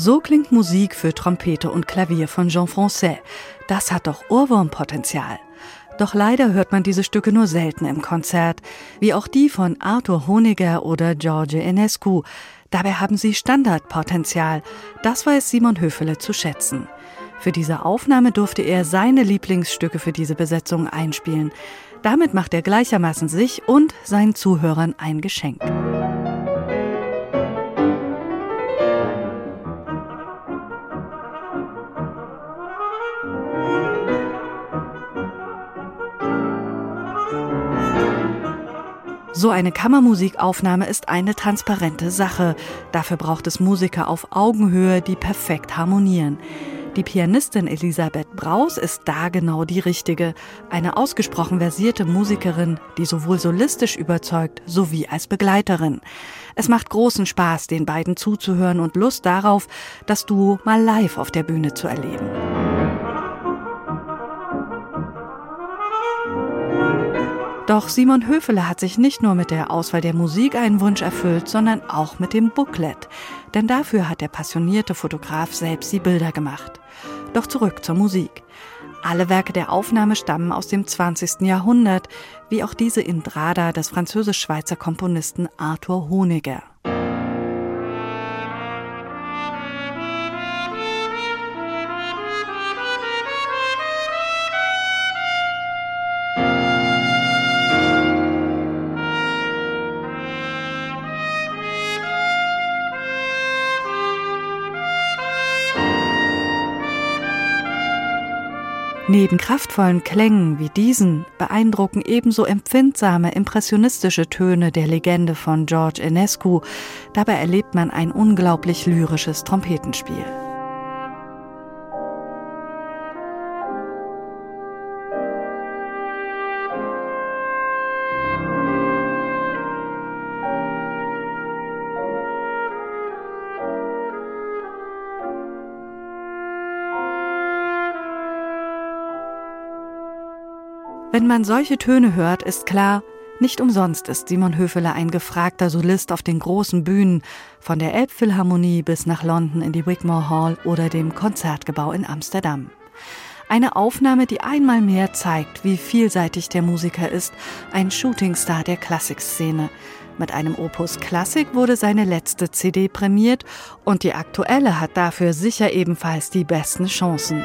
So klingt Musik für Trompete und Klavier von Jean Francais. Das hat doch Ohrwurmpotenzial. Doch leider hört man diese Stücke nur selten im Konzert, wie auch die von Arthur Honegger oder George Enescu. Dabei haben sie Standardpotenzial. Das weiß Simon Höfele zu schätzen. Für diese Aufnahme durfte er seine Lieblingsstücke für diese Besetzung einspielen. Damit macht er gleichermaßen sich und seinen Zuhörern ein Geschenk. So eine Kammermusikaufnahme ist eine transparente Sache. Dafür braucht es Musiker auf Augenhöhe, die perfekt harmonieren. Die Pianistin Elisabeth Braus ist da genau die richtige. Eine ausgesprochen versierte Musikerin, die sowohl solistisch überzeugt sowie als Begleiterin. Es macht großen Spaß, den beiden zuzuhören und Lust darauf, das Duo mal live auf der Bühne zu erleben. Doch Simon Höfele hat sich nicht nur mit der Auswahl der Musik einen Wunsch erfüllt, sondern auch mit dem Booklet. Denn dafür hat der passionierte Fotograf selbst die Bilder gemacht. Doch zurück zur Musik. Alle Werke der Aufnahme stammen aus dem 20. Jahrhundert, wie auch diese Indrada des französisch-schweizer Komponisten Arthur Honegger. Neben kraftvollen Klängen wie diesen beeindrucken ebenso empfindsame, impressionistische Töne der Legende von George Enescu. Dabei erlebt man ein unglaublich lyrisches Trompetenspiel. Wenn man solche Töne hört, ist klar, nicht umsonst ist Simon Höfele ein gefragter Solist auf den großen Bühnen, von der Elbphilharmonie bis nach London in die Wigmore Hall oder dem Konzertgebau in Amsterdam. Eine Aufnahme, die einmal mehr zeigt, wie vielseitig der Musiker ist, ein Shootingstar der Klassikszene. Mit einem Opus Klassik wurde seine letzte CD prämiert und die aktuelle hat dafür sicher ebenfalls die besten Chancen.